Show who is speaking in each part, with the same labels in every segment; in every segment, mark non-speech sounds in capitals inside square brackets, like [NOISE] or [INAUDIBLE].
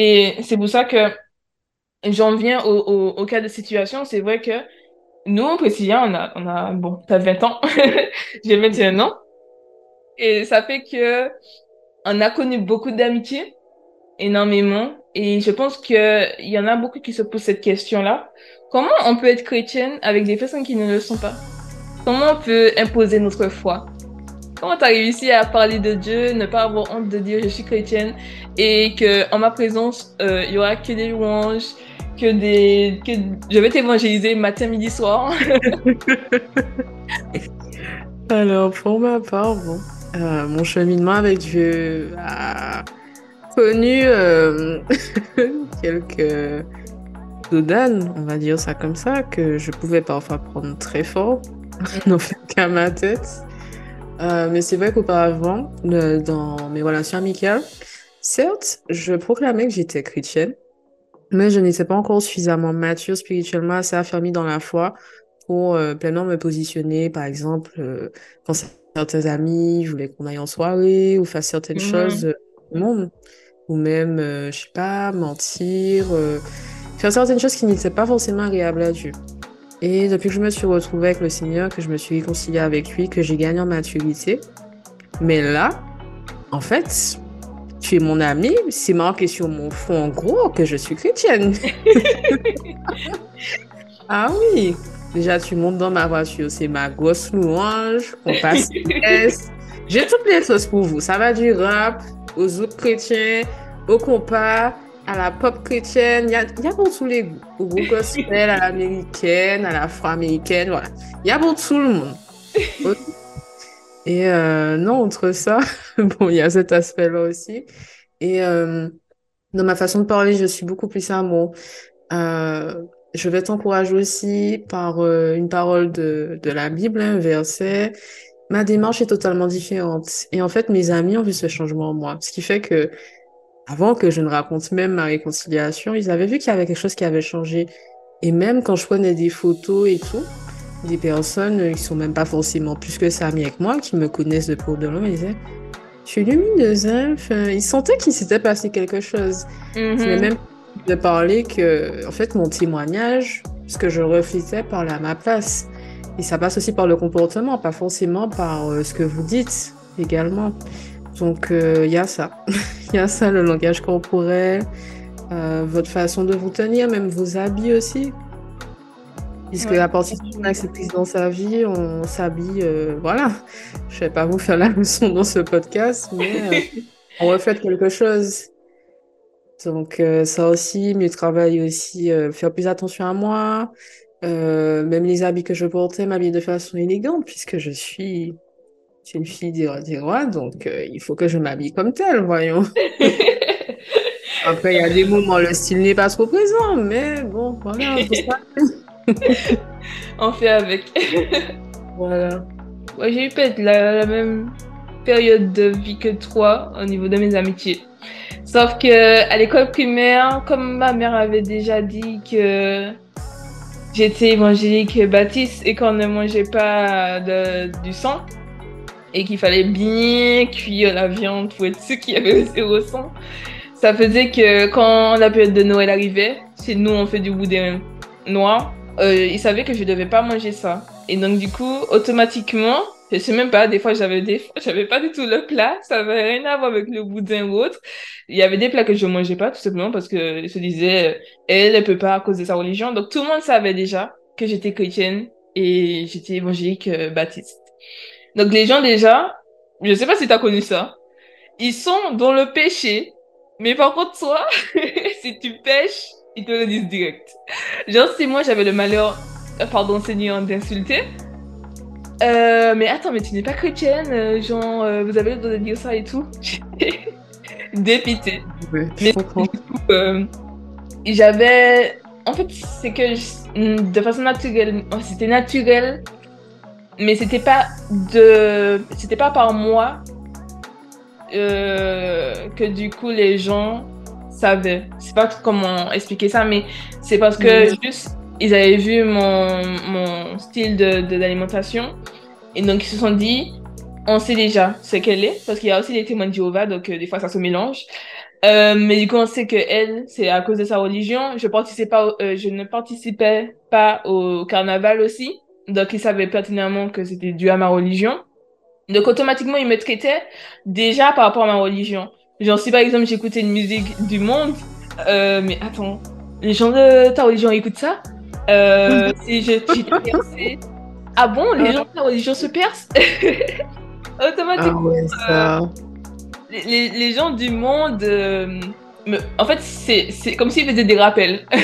Speaker 1: Et c'est pour ça que j'en viens au, au, cas de situation. C'est vrai que nous, quotidien, on a, on a bon, t'as 20 ans, [LAUGHS] j'ai 21 ans. Et ça fait que on a connu beaucoup d'amitié, énormément. Et je pense qu'il y en a beaucoup qui se posent cette question-là. Comment on peut être chrétienne avec des personnes qui ne le sont pas? Comment on peut imposer notre foi? Comment tu as réussi à parler de Dieu, ne pas avoir honte de dire je suis chrétienne et que en ma présence, euh, il y aura que des louanges, que des que je vais t'évangéliser matin, midi, soir. [LAUGHS]
Speaker 2: Alors pour ma part, euh, mon cheminement avec Dieu a connu euh, [LAUGHS] quelques dodanes, on va dire ça comme ça, que je pouvais parfois prendre très fort, [LAUGHS] non qu'à ma tête. Euh, mais c'est vrai qu'auparavant, dans mes relations amicales, certes, je proclamais que j'étais chrétienne, mais je n'étais pas encore suffisamment mature spirituellement, assez affirmée dans la foi pour euh, pleinement me positionner, par exemple, euh, quand certains amis voulaient qu'on aille en soirée ou faire certaines choses euh, au monde, ou même, je sais pas, mentir, faire certaines choses qui n'étaient pas forcément agréables à Dieu. Et depuis que je me suis retrouvée avec le Seigneur, que je me suis réconciliée avec lui, que j'ai gagné en maturité, mais là, en fait, tu es mon ami, c'est marqué sur mon fond en gros que je suis chrétienne. [LAUGHS] ah oui, déjà tu montes dans ma voiture, c'est ma grosse louange, on passe J'ai toutes les choses pour vous. Ça va du rap aux autres chrétiens, au compas, à la pop chrétienne, il y a, y a, pour tous les goûts. Au gospel, à l'américaine, à l'afro-américaine, voilà. Il y a pour tout le monde. Et euh, non, entre ça, [LAUGHS] bon, il y a cet aspect-là aussi. Et euh, dans ma façon de parler, je suis beaucoup plus amour. Euh, je vais t'encourager aussi par une parole de, de la Bible, un verset. Ma démarche est totalement différente. Et en fait, mes amis ont vu ce changement en moi. Ce qui fait que avant que je ne raconte même ma réconciliation, ils avaient vu qu'il y avait quelque chose qui avait changé. Et même quand je prenais des photos et tout, des personnes qui sont même pas forcément plus que ça amis avec moi, qui me connaissent de pour de loin, ils disaient Tu es lumineuse, hein enfin, Ils sentaient qu'il s'était passé quelque chose. Mm même de parler que, en fait, mon témoignage, ce que je reflétais, parlait à ma place. Et ça passe aussi par le comportement, pas forcément par euh, ce que vous dites également. Donc, il euh, y a ça. Il y a ça, le langage corporel, euh, votre façon de vous tenir, même vos habits aussi. Puisque à partir du moment où dans sa vie, on s'habille, euh, voilà. Je vais pas vous faire la leçon dans ce podcast, mais [LAUGHS] on reflète quelque chose. Donc ça aussi, mieux travailler aussi, faire plus attention à moi. même les habits que je portais, m'habiller de façon élégante, puisque je suis une fille des, rois, donc euh, il faut que je m'habille comme telle, voyons. [LAUGHS] Après, il y a des moments, le style n'est pas trop présent, mais bon, voilà,
Speaker 1: on [LAUGHS] fait avec. [LAUGHS]
Speaker 2: voilà.
Speaker 1: Ouais, j'ai eu peut-être la, même période de vie que toi au niveau de mes amitiés. Sauf que à l'école primaire, comme ma mère avait déjà dit que j'étais évangélique baptiste et qu'on ne mangeait pas de, du sang, et qu'il fallait bien cuire la viande pour être sûr qu'il y avait zéro sang. Ça faisait que quand la période de Noël arrivait, chez nous on fait du boudin noir, euh, ils savaient que je devais pas manger ça. Et donc du coup, automatiquement, je sais même pas, des fois j'avais des [LAUGHS] j'avais pas du tout le plat, ça avait rien à voir avec le boudin ou autre. Il y avait des plats que je mangeais pas tout simplement parce que se disais elle elle peut pas à cause de sa religion. Donc tout le monde savait déjà que j'étais chrétienne et j'étais évangélique euh, baptiste. Donc les gens déjà, je sais pas si tu as connu ça, ils sont dans le péché, mais par contre toi, [LAUGHS] si tu pêches, ils te le disent direct. Genre si moi j'avais le malheur, euh, pardon Seigneur, d'insulter, euh, mais attends, mais tu n'es pas chrétienne, euh, genre vous avez le droit de dire ça et tout. [LAUGHS] Dépité.
Speaker 2: comprends.
Speaker 1: j'avais, en fait, c'est que de façon naturelle, c'était naturel mais c'était pas de c'était pas par moi euh, que du coup les gens savaient c'est pas comment expliquer ça mais c'est parce que juste ils avaient vu mon, mon style de d'alimentation et donc ils se sont dit on sait déjà ce qu'elle est parce qu'il y a aussi des témoins de Jéhovah donc euh, des fois ça se mélange Euh, mais du coup, on sait que elle, c'est à cause de sa religion. Je participais pas, euh, je ne participais pas au carnaval aussi. Donc, il savait pertinemment que c'était dû à ma religion. Donc, automatiquement, il me traitait déjà par rapport à ma religion. Genre, si par exemple, j'écoutais une musique du monde, euh, mais attends, les gens de ta religion écoutent ça? Euh, [LAUGHS] si je, j'étais percée. Ah bon, les gens de ta religion se percent? [LAUGHS] Automatiquement.
Speaker 2: Ah ouais, ça.
Speaker 1: les, les- les gens du monde, euh, me- en fait, c'est c'est comme s'ils faisaient des rappels. [LAUGHS]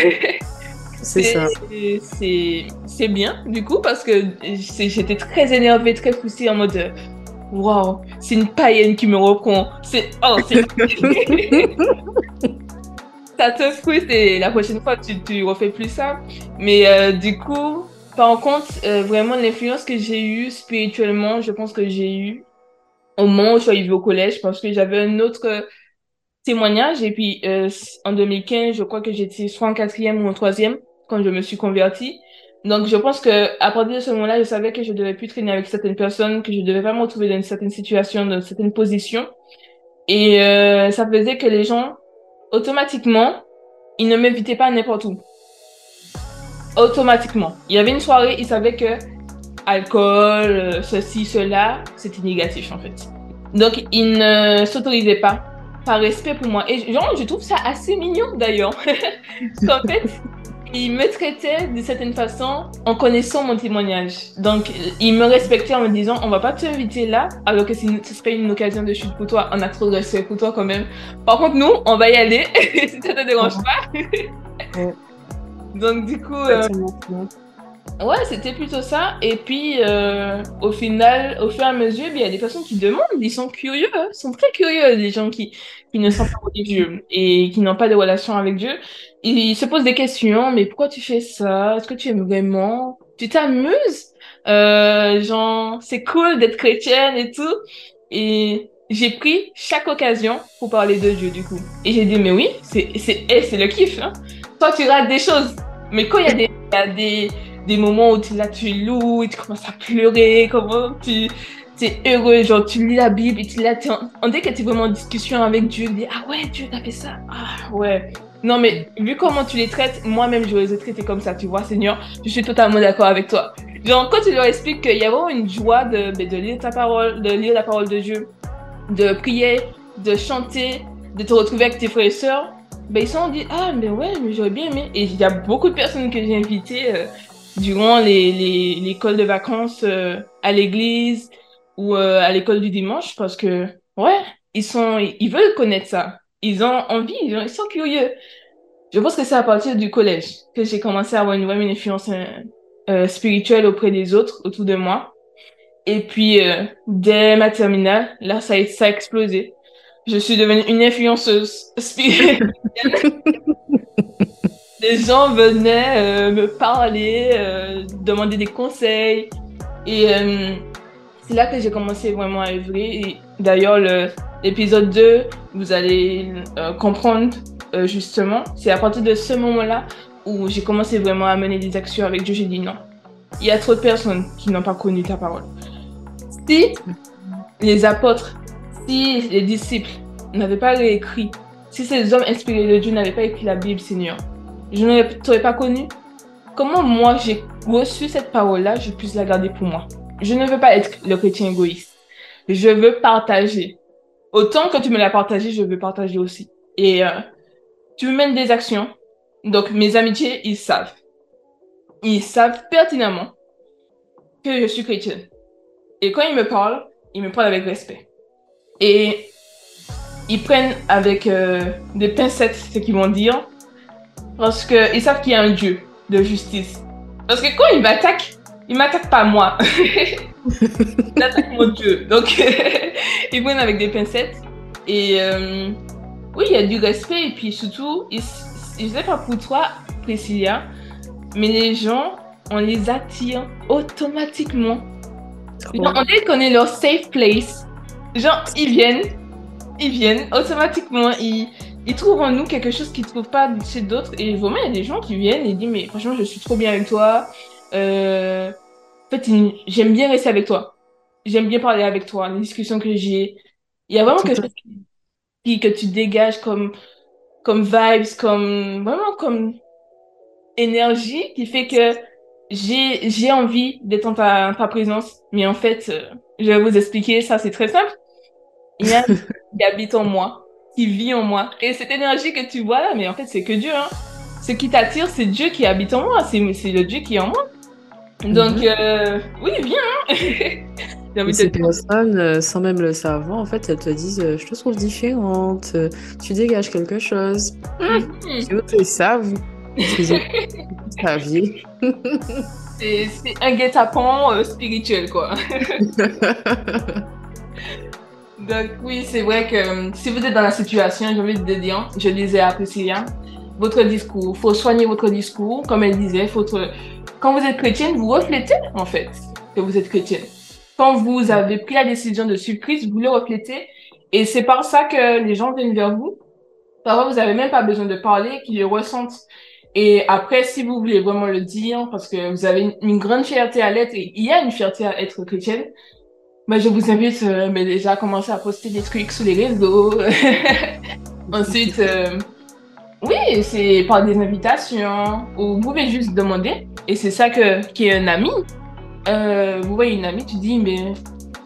Speaker 2: C'est
Speaker 1: bien, du coup, parce que j'étais très énervée, très frustrée en mode Waouh, c'est une païenne qui me reprend. C'est. Oh, c'est. [LAUGHS] ça te frustre et la prochaine fois, tu, tu refais plus ça. Mais euh, du coup, par contre, euh, vraiment, l'influence que j'ai eue spirituellement, je pense que j'ai eu au moment où je suis arrivée au collège parce que j'avais un autre euh, témoignage et puis euh, en 2015 je crois que j'étais soit en quatrième ou en troisième quand je me suis convertie donc je pense que à partir de ce moment-là je savais que je devais plus traîner avec certaines personnes que je devais pas me retrouver dans une certaine situation dans une certaine position et euh, ça faisait que les gens automatiquement ils ne m'invitaient pas n'importe où automatiquement il y avait une soirée ils savaient que alcool, euh, ceci, cela, c'était négatif en fait. Donc, il ne s'autorisait pas par respect pour moi. Et genre, je trouve ça assez mignon d'ailleurs. [LAUGHS] Qu'en fait, il me traitait de certaine façon en connaissant mon témoignage. Donc, il me respectait en me disant, on va pas t'inviter là, alors que ce serait une occasion de chute pour toi. On a trop de respect pour toi quand même. Par contre, nous, on va y aller, [LAUGHS] si ça te dérange pas. [LAUGHS] Donc, du coup, euh, Ouais, c'était plutôt ça. Et puis, euh, au final, au fur et à mesure, il y a des personnes qui demandent, ils sont curieux, hein, ils sont très curieux, les gens qui, qui ne sont pas religieux et qui n'ont pas de relation avec Dieu. Ils se posent des questions, mais pourquoi tu fais ça? Est-ce que tu aimes vraiment? Tu t'amuses? Euh, genre, c'est cool d'être chrétienne et tout. Et j'ai pris chaque occasion pour parler de Dieu, du coup. Et j'ai dit, mais oui, c'est, c'est, eh, c'est le kiff, hein. Toi, tu rates des choses. Mais quand il y a des, y a des, des moments où tu, là, tu loues tu commences à pleurer, comment tu es heureux, genre tu lis la Bible et tu là, t'es en- on dirait que tu es vraiment en discussion avec Dieu, tu dis ah ouais, Dieu t'as fait ça, ah ouais. Non mais vu comment tu les traites, moi-même je les ai traités comme ça, tu vois Seigneur, je suis totalement d'accord avec toi. Genre quand tu leur expliques qu'il y a vraiment une joie de, ben, de lire ta parole, de lire la parole de Dieu, de prier, de chanter, de te retrouver avec tes frères et sœurs, ben ils sont dit ah mais ouais, mais j'aurais bien aimé. Et il y a beaucoup de personnes que j'ai invitées euh, durant les, les, l'école de vacances euh, à l'église ou euh, à l'école du dimanche parce que, ouais, ils sont, ils veulent connaître ça. Ils ont envie, ils, ont- ils sont curieux. Je pense que c'est à partir du collège que j'ai commencé à avoir une, une influence euh, euh, spirituelle auprès des autres autour de moi. Et puis, euh, dès ma terminale, là, ça a, ça a explosé. Je suis devenue une influenceuse spirituelle. [LAUGHS] Les gens venaient euh, me parler, euh, demander des conseils. Et euh, c'est là que j'ai commencé vraiment à œuvrer. D'ailleurs, le- l'épisode 2, vous allez comprendre justement. C'est à partir de ce moment-là où j'ai commencé vraiment à mener des actions avec Dieu. J'ai dit non. Il y a trop de personnes qui n'ont pas connu ta parole. Si les apôtres, si les disciples n'avaient pas réécrit, si ces hommes inspirés de Dieu n'avaient pas écrit la Bible, Seigneur, je ne t'aurais pas connu. Comment moi j'ai reçu cette parole-là, je puisse la garder pour moi? Je ne veux pas être le chrétien égoïste. Je veux partager. Autant que tu me l'as partagé, je veux partager aussi. Et euh, tu mènes des actions. Donc mes amitiés, ils savent. Ils savent pertinemment que je suis chrétienne. Et quand ils me parlent, ils me parlent avec respect. Et ils prennent avec euh, des pincettes ce qu'ils vont dire parce qu'ils savent qu'il y a un Dieu de justice. Parce que quand ils m'attaquent, ils m'attaquent pas moi. [LAUGHS] ils attaquent mon Dieu. Donc, [LAUGHS] ils prennent avec des pincettes. Et euh, oui, il y a du respect. Et puis surtout, ils- je sais pas pour toi, Priscilla, mais les gens, on les attire automatiquement. Genre, on qu'on est leur safe place. Genre, ils viennent, ils viennent automatiquement, ils, ils trouvent en nous quelque chose qu'ils ne trouvent pas chez d'autres. Et vraiment, il y a des gens qui viennent et disent, mais franchement, je suis trop bien avec toi. Euh, en fait, j'aime bien rester avec toi. J'aime bien parler avec toi, les discussions que j'ai. Il y a vraiment quelque chose qui, que tu dégages comme, comme vibes, comme, vraiment comme énergie qui fait que j'ai, j'ai envie d'être en ta, ta présence. Mais en fait, euh, je vais vous expliquer, ça c'est très simple. Il y a qui habite en moi, qui vit en moi. Et cette énergie que tu vois là, mais en fait, c'est que Dieu. Hein. Ce qui t'attire, c'est Dieu qui habite en moi. C'est, le Dieu qui est en moi. Donc,
Speaker 2: Mhm.
Speaker 1: euh, oui, viens. hein. [LAUGHS]
Speaker 2: Ces personnes, euh, sans même le savoir, en fait, elles te disent euh, Je te trouve différente, tu dégages quelque chose.
Speaker 1: Mhm.
Speaker 2: Si vous le vous saviez.
Speaker 1: C'est, c'est un guet-apens euh, spirituel, quoi. [LAUGHS] [LAUGHS] Donc oui, c'est vrai que euh, si vous êtes dans la situation, j'ai envie de dire, je disais à Priscilla, votre discours, faut soigner votre discours, comme elle disait, faut quand vous êtes chrétienne, vous reflétez en fait que vous êtes chrétienne. Quand vous avez pris la décision de suivre Christ, vous le reflétez, et c'est par ça que les gens viennent vers vous. Parfois, vous n'avez même pas besoin de parler, qu'ils le ressentent. Et après, si vous voulez vraiment le dire, parce que vous avez une, une grande fierté à l'être, et il y a une fierté à être chrétienne, bah, je vous invite euh, mais déjà à commencer à poster des trucs sur les réseaux. [LAUGHS] Ensuite, euh, oui, c'est par des invitations, ou vous pouvez juste demander. Et c'est ça que qui est un ami. Euh, vous voyez une amie, tu dis, mais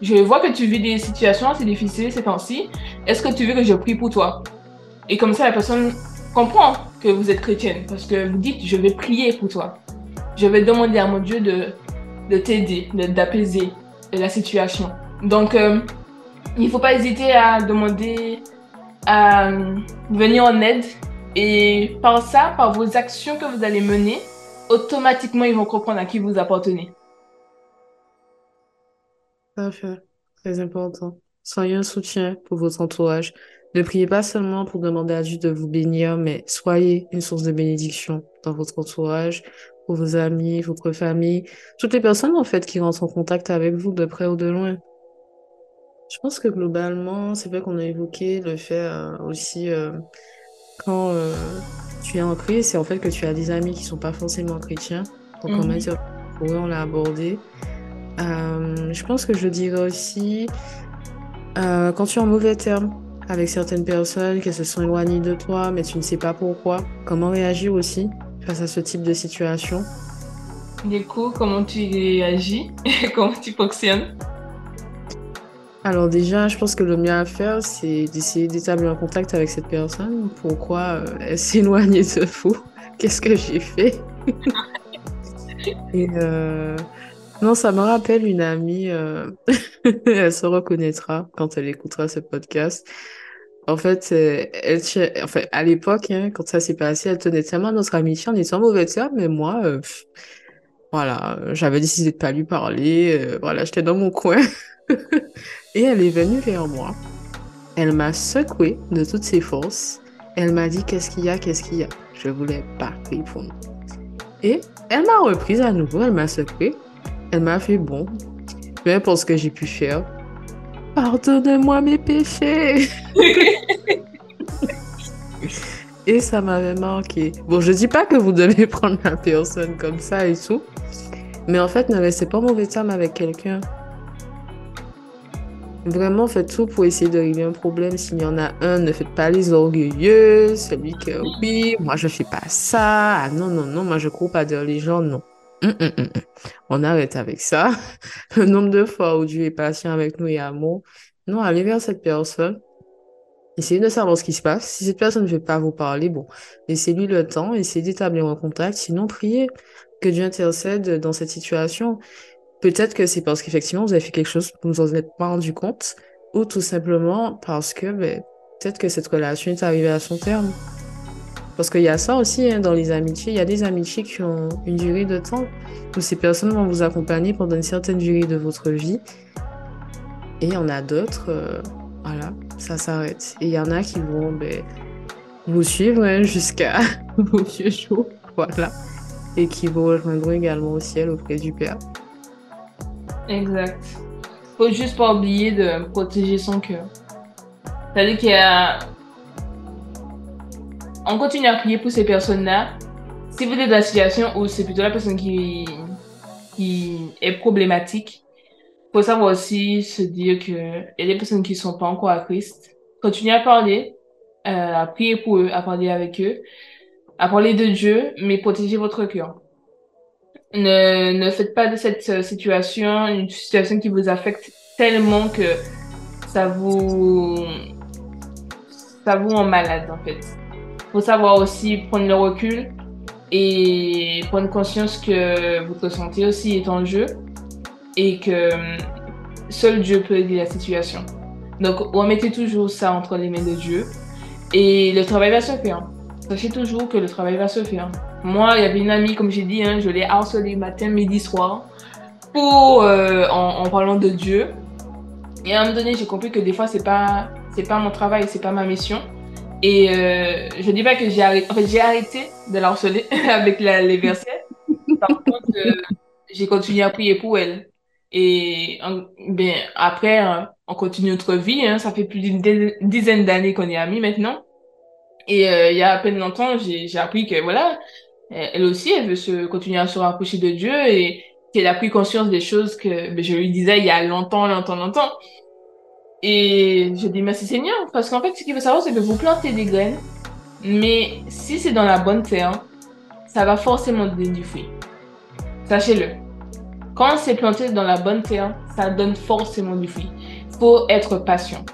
Speaker 1: je vois que tu vis des situations assez difficiles ces temps-ci. Est-ce que tu veux que je prie pour toi? Et comme ça, la personne comprend que vous êtes chrétienne, parce que vous dites, je vais prier pour toi. Je vais demander à mon Dieu de, de t'aider, de- d'apaiser la situation. Donc, euh, il ne faut pas hésiter à demander à euh, venir en aide. Et par ça, par vos actions que vous allez mener, automatiquement, ils vont comprendre à qui vous appartenez.
Speaker 2: Parfait. Très important. Soyez un soutien pour votre entourage. Ne priez pas seulement pour demander à Dieu de vous bénir, mais soyez une source de bénédiction dans votre entourage, vos amis, votre famille, toutes les personnes en fait qui rentrent en contact avec vous de près ou de loin. Je pense que globalement, c'est vrai qu'on a évoqué le fait euh, aussi euh, quand euh, tu es en crise, c'est en fait que tu as des amis qui sont pas forcément chrétiens. Donc en
Speaker 1: Mhm.
Speaker 2: matière eux, on l'a abordé. Je pense que je dirais aussi quand tu es en mauvais terme avec certaines personnes qui se sont éloignées de toi, mais tu ne sais pas pourquoi, comment réagir aussi face à ce type de situation?
Speaker 1: Du coup, comment tu réagis? [LAUGHS] comment tu fonctionnes?
Speaker 2: Alors déjà, je pense que le mieux à faire, c'est d'essayer d'établir un contact avec cette personne. Pourquoi euh, elle s'est éloignée de vous? Qu'est-ce que j'ai fait? Et euh, non, ça me rappelle une amie, euh, [LAUGHS] elle se reconnaîtra quand elle écoutera ce podcast. En fait, elle, enfin, à l'époque, hein, quand ça s'est passé, elle tenait tellement à notre amitié, en mauvais terme, mais moi, euh, voilà, euh, j'avais décidé de pas lui parler, euh, voilà, j'étais dans mon coin. [LAUGHS] Et elle est venue vers moi. Elle m'a secoué de toutes ses forces. Elle m'a dit qu'est-ce qu'il y a, qu'est-ce qu'il y a? Je voulais pas répondre. Et elle m'a reprise à nouveau, elle m'a secoué. Elle m'a fait bon, peu importe ce que j'ai pu faire. Pardonne-moi mes péchés. [LAUGHS] Et ça m'avait marqué. Bon, je dis pas que vous devez [LAUGHS] prendre la personne comme ça et tout. Mais en fait, ne restez pas mauvais terme avec quelqu'un. Vraiment, faites tout pour essayer de régler un problème. S'il y en a un, ne faites pas les orgueilleux. Celui que, oui, moi je fais pas ça. Ah non, non, non, moi je cours pas derrière les gens. Non. Hum, hum, hum. On arrête avec ça. [LAUGHS] Le nombre de fois où Dieu est patient avec nous et amour. Non, allez vers cette personne. Essayez de savoir ce qui se passe. Si cette personne ne veut pas vous parler, bon, laissez-lui le temps, essayez d'établir un contact. Sinon, priez que Dieu intercède dans cette situation. Peut-être que c'est parce qu'effectivement, vous avez fait quelque chose, vous ne vous en êtes pas rendu compte, ou tout simplement parce que ben, peut-être que cette relation est arrivée à son terme. Parce qu'il y a ça aussi hein, dans les amitiés. Il y a des amitiés qui ont une durée de temps où ces personnes vont vous accompagner pendant une certaine durée de votre vie. Et il y en a d'autres, euh, voilà, ça s'arrête. Et il y en a qui vont ben, vous suivre hein, jusqu'à [LAUGHS] vos vieux jours, voilà. Et qui vous rejoindront également au ciel auprès du Père.
Speaker 1: Exact. Faut juste pas oublier de protéger son cœur. C'est-à-dire qu'il y a... On continue à prier pour ces personnes-là. Si vous êtes dans la situation où c'est plutôt la personne qui, qui est problématique, faut savoir aussi se dire que il y a des personnes qui sont pas encore à Christ. continuez à parler, euh, à prier pour eux, à parler avec eux, à parler de Dieu, mais protégez votre cœur. Ne, ne faites pas de cette euh, situation une situation qui vous affecte tellement que ça vous ça vous rend malade en fait. Faut savoir aussi prendre le recul et prendre conscience que votre santé aussi est en jeu et que hum, seul Dieu peut aider la situation. Donc remettez toujours ça entre les mains de Dieu et le travail va se faire. Sachez toujours que le travail va se faire. Moi, il y avait une amie, comme j'ai dit, hein, je l'ai harcelée matin, midi, soir pour euh, en, en, parlant de Dieu. Et à un moment donné, j'ai compris que des fois, c'est pas pas mon travail, c'est pas ma mission. Et euh, je dis pas que j'ai arrêté, en fait, j'ai arrêté de [LAUGHS] la avec les versets. Par contre, euh, j'ai continué à prier pour elle. Et ben, après, hein, on continue notre vie. Hein, ça fait plus d'une dizaine d'années qu'on est amis maintenant. Et euh, il y a à peine longtemps, j'ai appris que voilà, elle aussi, elle veut se continuer à se rapprocher de Dieu et qu'elle a pris conscience des choses que ben, je lui disais il y a longtemps, longtemps, longtemps. Et je dis merci Seigneur, parce qu'en fait, ce qu'il faut savoir, c'est que vous plantez des graines, mais si c'est dans la bonne terre, ça va forcément donner du fruit. Sachez-le. Quand c'est planté dans la bonne terre, ça donne forcément du fruit. Il faut être patient.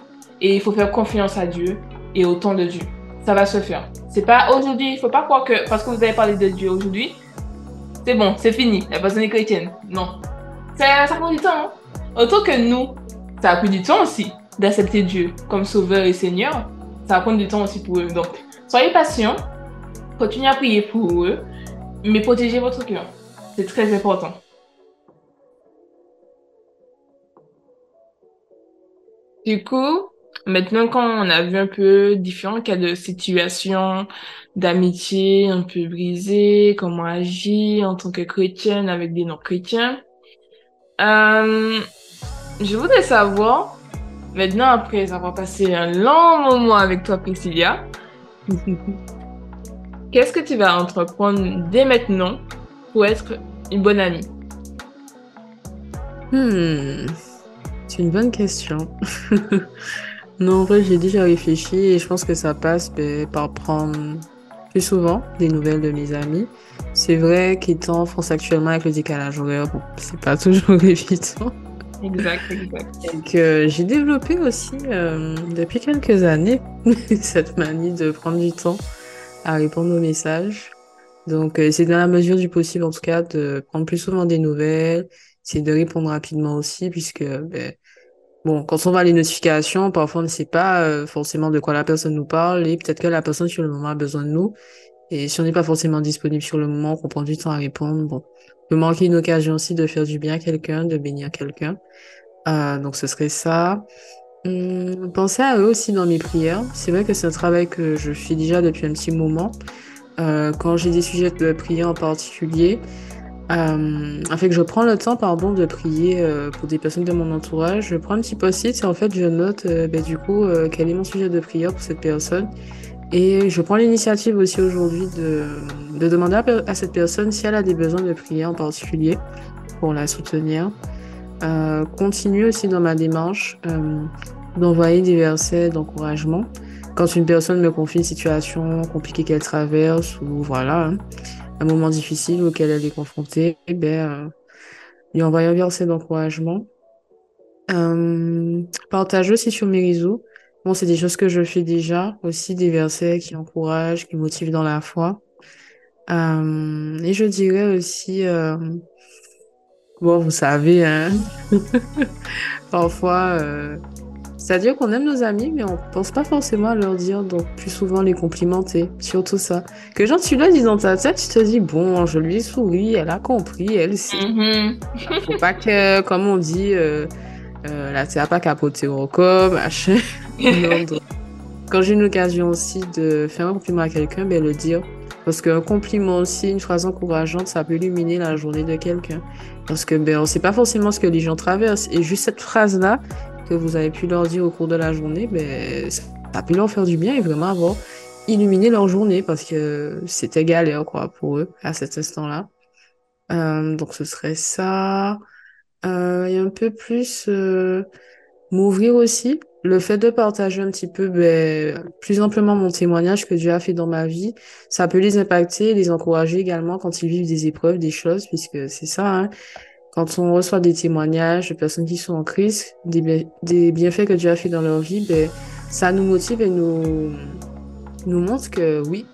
Speaker 1: Et il faut faire confiance à Dieu et au temps de Dieu. Ça va se faire. C'est pas aujourd'hui, il faut pas croire que parce que vous avez parlé de Dieu aujourd'hui, c'est bon, c'est fini, la personne est chrétienne. Non. Ça, ça prend du temps. Hein. Autant que nous, ça a pris du temps aussi d'accepter Dieu comme sauveur et Seigneur. Ça va prendre du temps aussi pour eux. Donc, soyez patients, continuez à prier pour eux, mais protégez votre cœur. C'est très important. Du coup, maintenant qu'on a vu un peu différents cas de situations d'amitié un peu brisées, comment agir en tant que chrétienne avec des non-chrétiens, euh, je voudrais savoir, maintenant après avoir passé un long moment avec toi, Priscilla, [LAUGHS] qu'est-ce que tu vas entreprendre dès maintenant pour être une bonne amie?
Speaker 2: Hmm, c'est une bonne question. [LAUGHS] non, en vrai, j'ai déjà réfléchi et je pense que ça passe par prendre plus souvent des nouvelles de mes amis. C'est vrai qu'étant en France actuellement avec le décalage horaire, bon, c'est pas [LAUGHS] toujours évident.
Speaker 1: Exact, exact.
Speaker 2: Que j'ai développé aussi euh, depuis quelques années [LAUGHS] cette manie de prendre du temps à répondre aux messages. Donc euh, c'est dans la mesure du possible en tout cas de prendre plus souvent des nouvelles, c'est de répondre rapidement aussi puisque ben, bon quand on voit les notifications parfois on ne sait pas euh, forcément de quoi la personne nous parle et peut-être que la personne sur le moment a besoin de nous et si on n'est pas forcément disponible sur le moment qu'on prend du temps à répondre bon peut manquer une occasion aussi de faire du bien à quelqu'un, de bénir quelqu'un. Euh, donc ce serait ça. Hum, pensez à eux aussi dans mes prières. C'est vrai que c'est un travail que je fais déjà depuis un petit moment. Euh, quand j'ai des sujets de prière en particulier, euh, fait, je prends le temps, pardon, de prier euh, pour des personnes de mon entourage. Je prends un petit post-it et en fait, je note, euh, ben, du coup, quel est mon sujet de prière pour cette personne. Et je prends l'initiative aussi aujourd'hui de, de, demander à, cette personne si elle a des besoins de prière en particulier pour la soutenir. Euh, continue aussi dans ma démarche euh, d'envoyer des versets d'encouragement. Quand une personne me confie une situation compliquée qu'elle traverse ou voilà, hein, un moment difficile auquel elle est confrontée, eh ben, euh, lui envoyer un verset d'encouragement. Partage aussi sur mes réseaux Bon, c'est des choses que je fais déjà, aussi des versets qui encouragent, qui motivent dans la foi. Euh, et je dirais aussi, euh, bon, vous savez, hein, [LAUGHS] parfois, euh, c'est-à-dire qu'on aime nos amis, mais on pense pas forcément à leur dire, donc plus souvent les complimenter, surtout ça. Que genre, tu l'as dit dans ta tête, tu te dis, bon, je lui ai souri, elle a compris, elle sait. Mm -hmm. Faut pas que, comme on dit, euh, la terre pas capoter encore, machin. [LAUGHS] quand j'ai une occasion aussi de faire un compliment à quelqu'un, ben le dire. Parce qu'un compliment aussi, une phrase encourageante, ça peut illuminer la journée de quelqu'un. Parce que ben on sait pas forcément ce que les gens traversent. Et juste cette phrase-là que vous avez pu leur dire au cours de la journée, ben ça peut leur faire du bien et vraiment avoir illuminé leur journée parce que c'était galère quoi pour eux à cet instant-là. Euh, donc ce serait ça. Euh, et un peu plus euh, m'ouvrir aussi le fait de partager un petit peu ben, plus amplement mon témoignage que Dieu a fait dans ma vie, ça peut les impacter, les encourager également quand ils vivent des épreuves, des choses, puisque c'est ça, hein. quand on reçoit des témoignages de personnes qui sont en crise, des, des bienfaits que Dieu a fait dans leur vie, ben, ça nous motive et nous, nous montre que oui,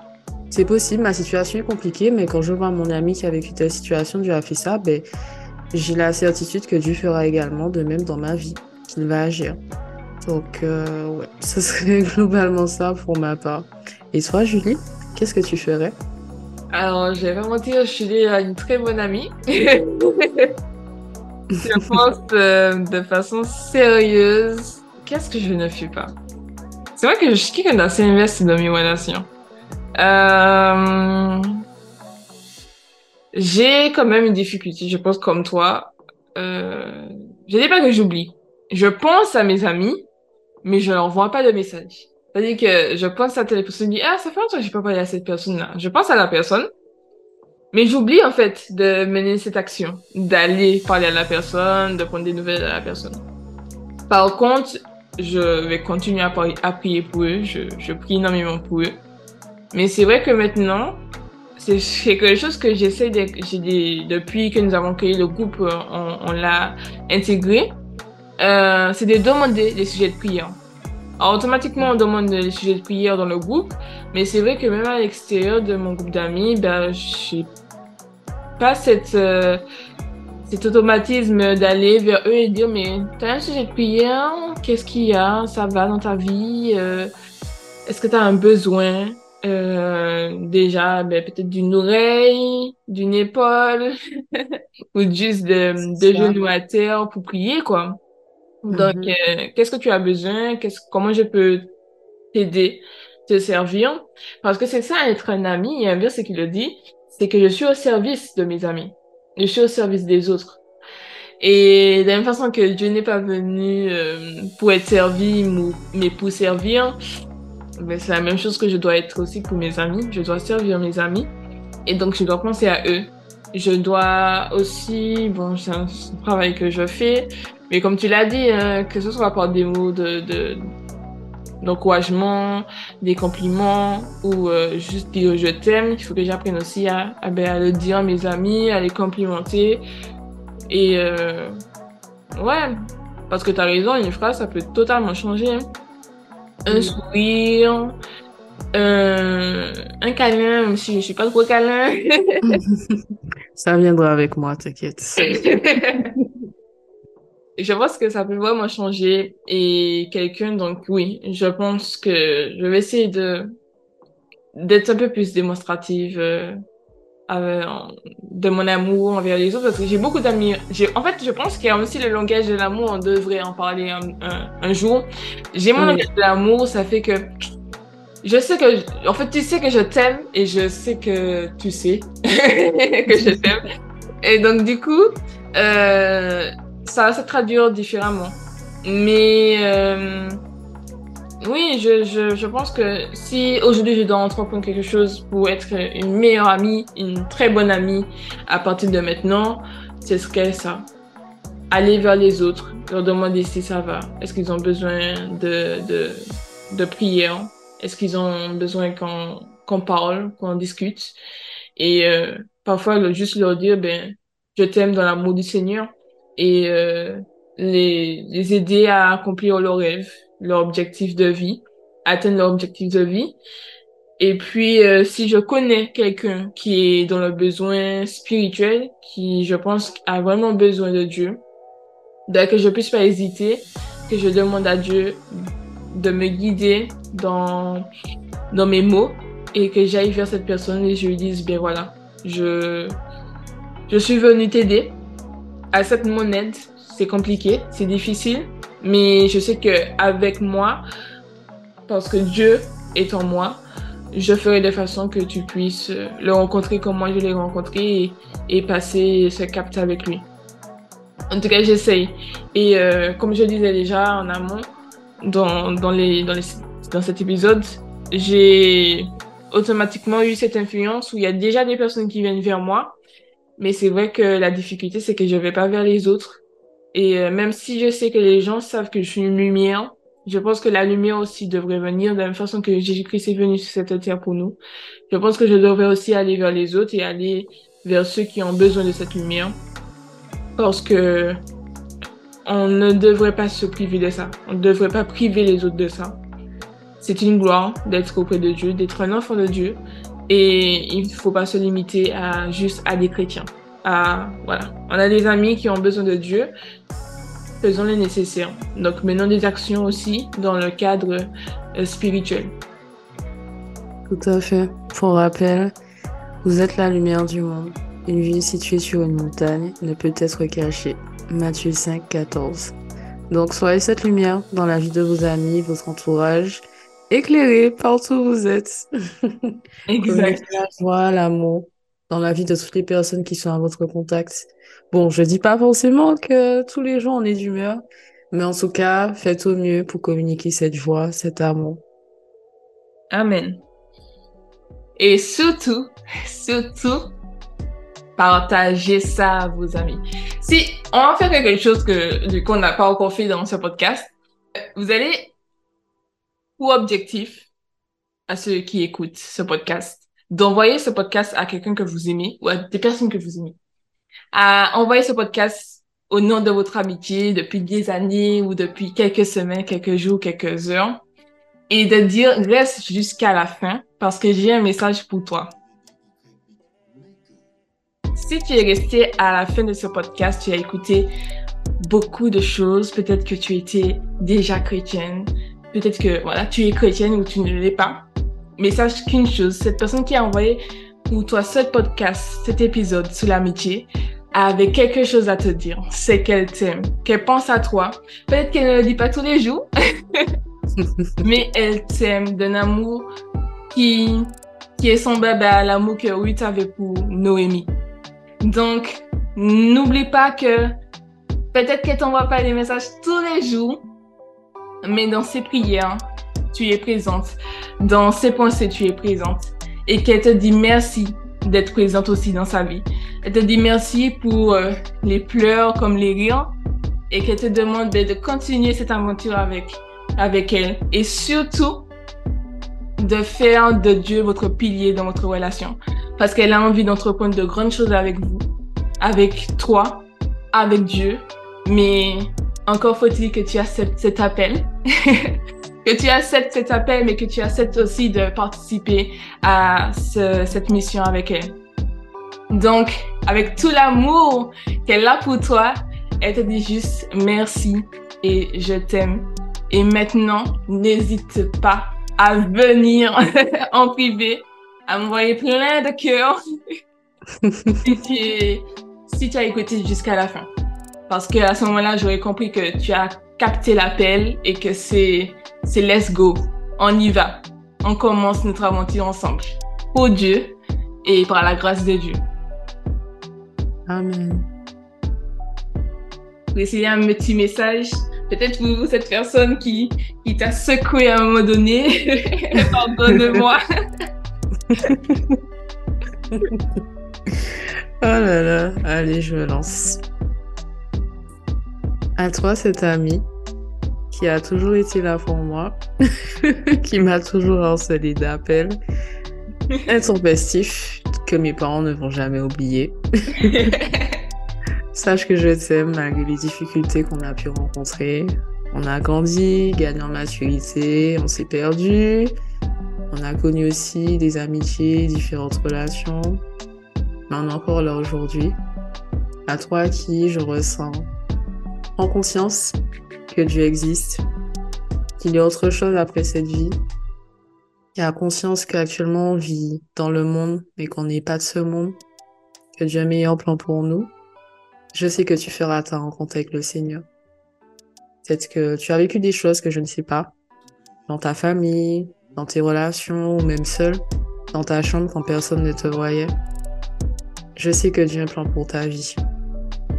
Speaker 2: c'est possible, ma situation est compliquée, mais quand je vois mon ami qui a vécu telle situation, Dieu a fait ça, ben, j'ai la certitude que Dieu fera également de même dans ma vie, qu'il va agir. Donc, euh, ouais, [LAUGHS] ce serait globalement ça pour ma part. Et toi, Julie, qu'est-ce que tu ferais?
Speaker 1: Alors, je vais vraiment dire, Julie a une très bonne amie. [LAUGHS] je pense euh, de façon sérieuse, qu'est-ce que je ne fais pas? C'est vrai que je suis quelqu'un d'assez investi dans mes relations. Euh... J'ai quand même une difficulté, je pense, comme toi. Euh... Je dis pas que j'oublie. Je pense à mes amis, mais je leur envoie pas de message. C'est-à-dire que je pense à telle personne, dis, ah, ça fait longtemps que j'ai pas parlé à cette personne-là. Je pense à la personne, mais j'oublie, en fait, de mener cette action, d'aller parler à la personne, de prendre des nouvelles de la personne. Par contre, je vais continuer à, à prier pour eux, je, je prie énormément pour eux. Mais c'est vrai que maintenant, c'est quelque chose que j'essaie de, depuis que nous avons créé le groupe, on, on l'a intégré. Euh, c'est de demander les sujets de prière. Alors, automatiquement, on demande les sujets de prière dans le groupe, mais c'est vrai que même à l'extérieur de mon groupe d'amis, ben, j'ai pas cette, euh, cet automatisme d'aller vers eux et dire, mais t'as un sujet de prière, qu'est-ce qu'il y a, ça va dans ta vie, euh, est-ce que tu as un besoin? Euh, déjà ben, peut-être d'une oreille, d'une épaule, [LAUGHS] ou juste de, de genoux à terre pour prier, quoi. Donc, mhm. euh, qu'est-ce que tu as besoin? Qu'est-ce, comment je peux t'aider, te servir? Parce que c'est ça, être un ami, il y a un verset qui le dit, c'est que je suis au service de mes amis. Je suis au service des autres. Et de la même façon que Dieu n'est pas venu euh, pour être servi, mais pour servir, c'est la même chose que je dois être aussi pour mes amis. Je dois servir mes amis. Et donc, je dois penser à eux. Je dois aussi, bon, c'est un travail que je fais, mais comme tu l'as dit, hein, que ce soit par des mots de, de d'encouragement, des compliments ou euh, juste dire je t'aime, il faut que j'apprenne aussi à, à, ben, le dire à mes amis, à les complimenter. Et euh, ouais, parce que tu as raison, une phrase, ça peut totalement changer. Un sourire, un, un câlin, même si je suis pas trop câlin. [LAUGHS]
Speaker 2: ça viendra avec moi, t'inquiète. [LAUGHS]
Speaker 1: je pense que ça peut vraiment changer et quelqu'un donc oui je pense que je vais essayer de d'être un peu plus démonstrative euh, de mon amour envers les autres parce que j'ai beaucoup d'amis en fait je pense qu'il y a aussi le langage de l'amour on devrait en parler un, un, jour. J'ai mon langage de l'amour ça fait que je sais que en fait tu sais que je t'aime et je sais que tu sais [LAUGHS] que je t'aime. Et donc du coup euh, ça va se traduire différemment. Mais euh, oui, je, je, pense que si aujourd'hui je dois entreprendre quelque chose pour être une meilleure amie, une très bonne amie à partir de maintenant, ce serait ça. Aller vers les autres, leur demander si ça va. Est-ce qu'ils ont besoin de, de, prière? Est-ce qu'ils ont besoin qu'on qu'on parle, qu'on discute? Et euh, parfois, juste leur dire, ben, je t'aime dans l'amour du Seigneur et euh, les, les aider à accomplir leurs rêves, leur objectif de vie, atteindre leur objectif de vie. Et puis, euh, si je connais quelqu'un qui est dans le besoin spirituel, qui, je pense, a vraiment besoin de Dieu, ben, que je puisse pas hésiter, que je demande à Dieu de me guider dans, dans mes mots et que j'aille vers cette personne et je lui dise, bien voilà, je, je suis venu t'aider cette mon aide. C'est compliqué, c'est difficile, mais je sais que avec moi, parce que Dieu est en moi, je ferai de façon que tu puisses le rencontrer comme moi je l'ai rencontré et, passer ce cap avec lui. En tout cas, j'essaye. Et euh, comme je disais déjà en amont, dans, dans, les, dans, les, dans cet épisode, j'ai automatiquement eu cette influence où il y a déjà des personnes qui viennent vers moi mais c'est vrai que la difficulté, c'est que je vais pas vers les autres. Et euh, même si je sais que les gens savent que je suis une lumière, Je pense que la lumière aussi devrait venir de la même façon que Jésus-Christ est venu sur cette terre pour nous. Je pense que je devrais aussi aller vers les autres et aller vers ceux qui ont besoin de cette lumière. Parce que on ne devrait pas se priver de ça. On ne devrait pas priver les autres de ça. C'est une gloire d'être auprès de Dieu, d'être un enfant de Dieu. Et il ne faut pas se limiter à juste à des chrétiens. À, voilà. On a des amis qui ont besoin de Dieu. Faisons le nécessaire. Donc, menons des actions aussi dans le cadre euh, spirituel.
Speaker 2: Tout à fait. Pour rappel, vous êtes la lumière du monde. Une ville située sur une montagne ne peut être cachée. Matthieu 5, 14. Donc soyez cette lumière dans la vie de vos amis, votre entourage, éclairez partout où vous êtes. [LAUGHS]
Speaker 1: Exact.
Speaker 2: la joie, l'amour dans la vie de toutes les personnes qui sont à votre contact. Bon, je dis pas forcément que tous les gens en aient d'humeur, mais en tout cas, faites au mieux pour communiquer cette joie, cet amour.
Speaker 1: Amen. Et surtout, surtout, partagez ça à vos amis. Si on va faire quelque chose que du coup on n'a pas encore fait dans ce podcast, vous allez pour objectif à ceux qui écoutent ce podcast d'envoyer ce podcast à quelqu'un que vous aimez ou à des personnes que vous aimez. À envoyer ce podcast au nom de votre amitié depuis des années ou depuis quelques semaines, quelques jours, quelques heures et de dire reste jusqu'à la fin parce que j'ai un message pour toi. Si tu es resté à la fin de ce podcast, tu as écouté beaucoup de choses. Peut-être que tu étais déjà chrétienne. Peut-être que voilà, tu es chrétienne ou tu ne l'es pas. Mais sache qu'une chose, cette personne qui a envoyé pour toi ce podcast, cet épisode sur l'amitié, avait quelque chose à te dire. C'est qu'elle t'aime, qu'elle pense à toi. Peut-être qu'elle ne le dit pas tous les jours, [LAUGHS] mais elle t'aime d'un amour qui, qui est semblable à l'amour que Ruth avait pour Noémie. Donc, n'oublie pas que peut-être qu'elle t'envoie pas des messages tous les jours, mais dans ses prières, tu es présente. Dans ses pensées, tu es présente. Et qu'elle te dit merci d'être présente aussi dans sa vie. Elle te dit merci pour euh, les pleurs comme les rires et qu'elle te demande de, de continuer cette aventure avec, avec elle. Et surtout, de faire de Dieu votre pilier dans votre relation. Parce qu'elle a envie d'entreprendre de grandes choses avec vous, avec toi, avec Dieu. Mais encore faut-il que tu acceptes cet appel. [LAUGHS] que tu acceptes cet appel, mais que tu acceptes aussi de participer à cette mission avec elle. Donc, avec tout l'amour qu'elle a pour toi, elle te dit juste merci et je t'aime. Et maintenant, n'hésite pas à venir [LAUGHS] en privé, à m'envoyer plein de cœurs [LAUGHS] si, tu, si tu as écouté jusqu'à la fin. Parce qu'à ce moment-là, j'aurais compris que tu as capté l'appel et que c'est, c'est let's go. On y va. On commence notre aventure ensemble. Pour Dieu et par la grâce de Dieu.
Speaker 2: Amen.
Speaker 1: Pour essayer un petit message peut-être vous, cette personne qui, qui t'a secoué à un moment donné, [LAUGHS] pardonne-moi. [LAUGHS]
Speaker 2: oh là là, allez, je me lance. À toi, cet ami qui a toujours été là pour moi, [LAUGHS] qui m'a toujours harcelé d'appels [LAUGHS] intempestifs que mes parents ne vont jamais oublier. [LAUGHS] Sache que je t'aime malgré les difficultés qu'on a pu rencontrer. On a grandi, gagné en maturité, on s'est perdu. On a connu aussi des amitiés, différentes relations. Mais on est encore là aujourd'hui. À toi qui je ressens en conscience que Dieu existe, qu'il y a autre chose après cette vie. Et a conscience qu'actuellement on vit dans le monde, mais qu'on n'est pas de ce monde. Que Dieu a un meilleur plan pour nous je sais que tu feras ta rencontre avec le Seigneur. Peut-être que tu as vécu des choses que je ne sais pas. Dans ta famille, dans tes relations, ou même seul, dans ta chambre quand personne ne te voyait. Je sais que Dieu a un plan pour ta vie.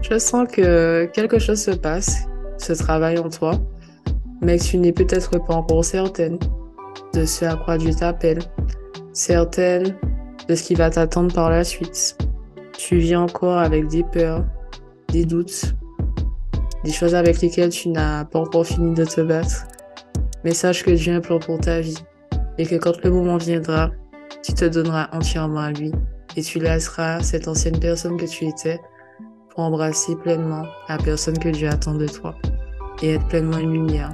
Speaker 2: Je sens que quelque chose se passe, se travaille en toi, mais que tu n'es peut-être pas encore certaine de ce à quoi Dieu t'appelle, certaine de ce qui va t'attendre par la suite. Tu vis encore avec des peurs, des doutes, des choses avec lesquelles tu n'as pas encore fini de te battre. Mais sache que Dieu a un plan pour ta vie et que quand le moment viendra, tu te donneras entièrement à lui et tu laisseras cette ancienne personne que tu étais pour embrasser pleinement la personne que Dieu attend de toi et être pleinement une lumière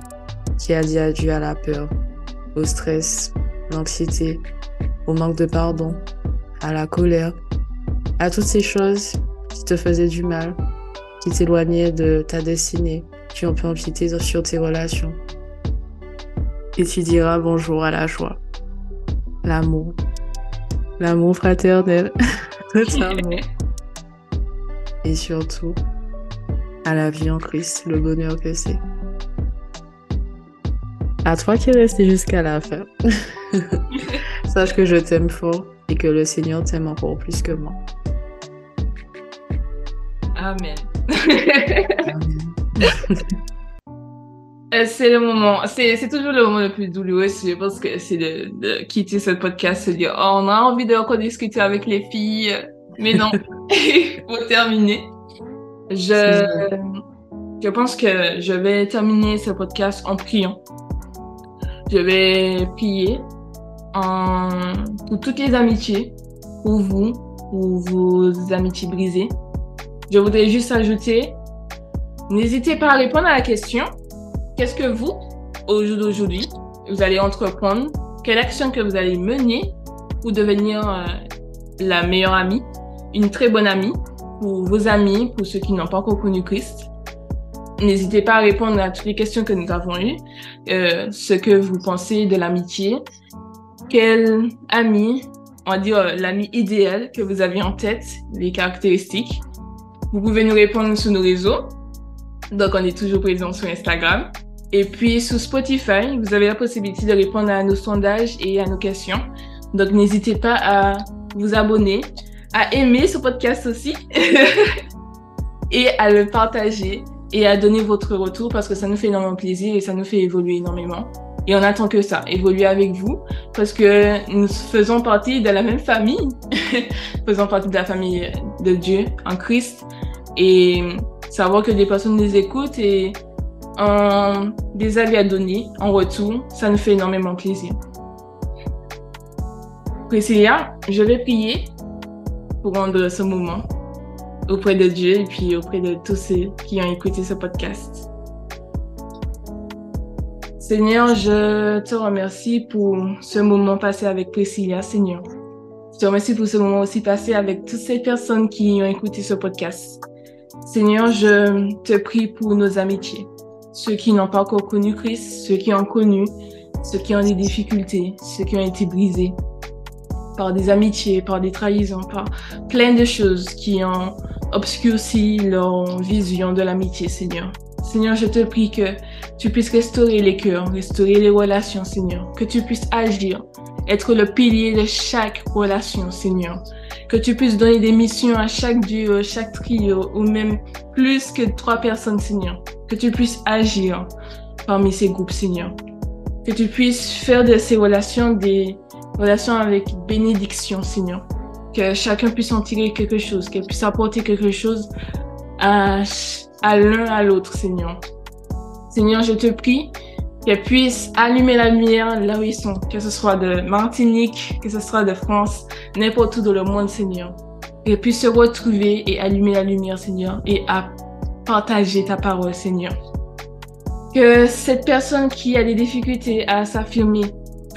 Speaker 2: qui a dit adieu à la peur, au stress, l'anxiété, au manque de pardon, à la colère, à toutes ces choses qui te faisaient du mal, qui t'éloignaient de ta destinée, qui ont pu empiéter sur tes relations. Et tu diras bonjour à la joie, l'amour, l'amour fraternel. [LAUGHS] Et surtout, à la vie en Christ, le bonheur que c'est. À toi qui es resté jusqu'à la fin. [LAUGHS] Sache que je t'aime fort et que le Seigneur t'aime encore plus que moi.
Speaker 1: Amen. [LAUGHS] Euh, c'est le moment, c'est toujours le moment le plus douloureux, je pense que c'est de, quitter ce podcast, se dire, oh, on a envie de encore discuter avec les filles, mais non, [LAUGHS] [LAUGHS] faut terminer. Je, je pense que je vais terminer ce podcast en priant. Je vais prier en, pour toutes les amitiés, pour vous, pour vos amitiés brisées. Je voudrais juste ajouter, n'hésitez pas à répondre à la question, qu'est-ce que vous, au jour d'aujourd'hui, vous allez entreprendre, quelle action que vous allez mener pour devenir euh, la meilleure amie, une très bonne amie pour vos amis, pour ceux qui n'ont pas encore connu Christ. N'hésitez pas à répondre à toutes les questions que nous avons eues, euh, ce que vous pensez de l'amitié, quel ami, on va dire l'ami idéal que vous avez en tête, les caractéristiques. Vous pouvez nous répondre sur nos réseaux. Donc, on est toujours présent sur Instagram. Et puis, sur Spotify, vous avez la possibilité de répondre à nos sondages et à nos questions. Donc, n'hésitez pas à vous abonner, à aimer ce podcast aussi [LAUGHS] et à le partager et à donner votre retour parce que ça nous fait énormément plaisir et ça nous fait évoluer énormément. Et on attend que ça, évoluer avec vous, parce que nous faisons partie de la même famille, [LAUGHS] faisons partie de la famille de Dieu en Christ, et savoir que des personnes nous écoutent et ont des avis à donner en retour, ça nous fait énormément plaisir. Priscilla, je vais prier pour rendre ce moment auprès de Dieu et puis auprès de tous ceux qui ont écouté ce podcast. Seigneur, je te remercie pour ce moment passé avec Priscilla, Seigneur. Je te remercie pour ce moment aussi passé avec toutes ces personnes qui ont écouté ce podcast. Seigneur, je te prie pour nos amitiés. Ceux qui n'ont pas encore connu Christ, ceux qui ont connu, ceux qui ont des difficultés, ceux qui ont été brisés par des amitiés, par des trahisons, par plein de choses qui ont obscurci leur vision de l'amitié, Seigneur. Seigneur, je te prie que tu puisses restaurer les cœurs, restaurer les relations, Seigneur. Que tu puisses agir, être le pilier de chaque relation, Seigneur. Que tu puisses donner des missions à chaque duo, chaque trio, ou même plus que trois personnes, Seigneur. Que tu puisses agir parmi ces groupes, Seigneur. Que tu puisses faire de ces relations des relation avec bénédiction, Seigneur. Que chacun puisse en tirer quelque chose, qu'elle puisse apporter quelque chose à, à l'un à l'autre, Seigneur. Seigneur, je te prie qu'elle puisse allumer la lumière là où ils sont, que ce soit de Martinique, que ce soit de France, n'importe où dans le monde, Seigneur. Qu'elle puisse se retrouver et allumer la lumière, Seigneur, et à partager ta parole, Seigneur. Que cette personne qui a des difficultés à s'affirmer,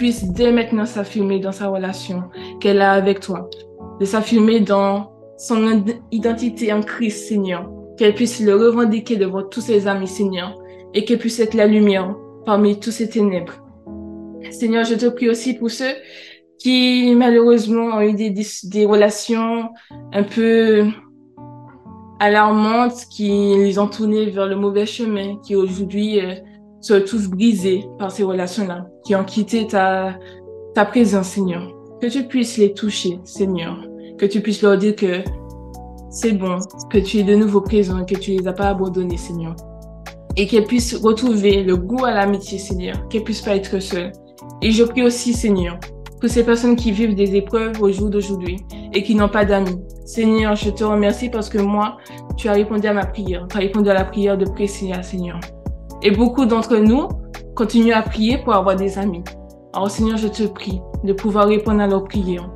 Speaker 1: puisse dès maintenant s'affirmer dans sa relation qu'elle a avec toi, de s'affirmer dans son identité en Christ, Seigneur, qu'elle puisse le revendiquer devant tous ses amis, Seigneur, et qu'elle puisse être la lumière parmi tous ces ténèbres. Seigneur, je te prie aussi pour ceux qui malheureusement ont eu des, relations un peu alarmantes, qui les ont tournés vers le mauvais chemin, qui aujourd'hui euh, soient tous brisés par ces relations-là, qui ont quitté ta, ta présence, Seigneur. Que tu puisses les toucher, Seigneur. Que tu puisses leur dire que c'est bon, que tu es de nouveau présent, que tu les as pas abandonnés, Seigneur. Et qu'elles puissent retrouver le goût à l'amitié, Seigneur. Qu'elles puissent pas être seules. Et je prie aussi, Seigneur, pour ces personnes qui vivent des épreuves au jour d'aujourd'hui et qui n'ont pas d'amis. Seigneur, je te remercie parce que moi, tu as répondu à ma prière. Tu as répondu à la prière de Priscilla, Seigneur. Et beaucoup d'entre nous continuent à prier pour avoir des amis. Alors Seigneur, je te prie de pouvoir répondre à leurs prières,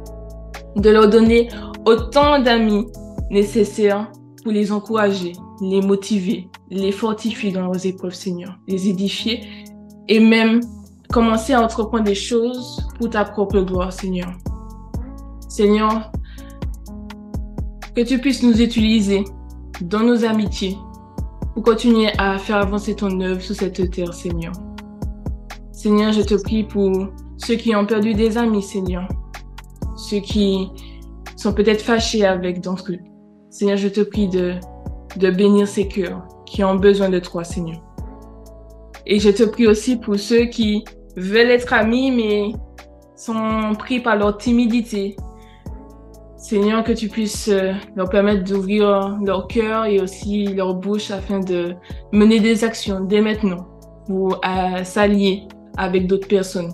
Speaker 1: de leur donner autant d'amis nécessaires pour les encourager, les motiver, les fortifier dans leurs épreuves, Seigneur, les édifier et même commencer à entreprendre des choses pour ta propre gloire, Seigneur. Seigneur, que tu puisses nous utiliser dans nos amitiés pour continuer à faire avancer ton œuvre sur cette terre, Seigneur. Seigneur, je te prie pour ceux qui ont perdu des amis, Seigneur. Ceux qui sont peut-être fâchés avec d'entre eux. Seigneur, je te prie de, bénir ces cœurs qui ont besoin de toi, Seigneur. Et je te prie aussi pour ceux qui veulent être amis, mais sont pris par leur timidité, Seigneur, que tu puisses euh, leur permettre d'ouvrir leur cœur et aussi leur bouche afin de mener des actions dès maintenant pour s'allier avec d'autres personnes.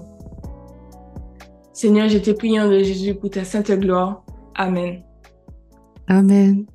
Speaker 1: Seigneur, je te prie en de Jésus pour ta sainte gloire. Amen.
Speaker 2: Amen.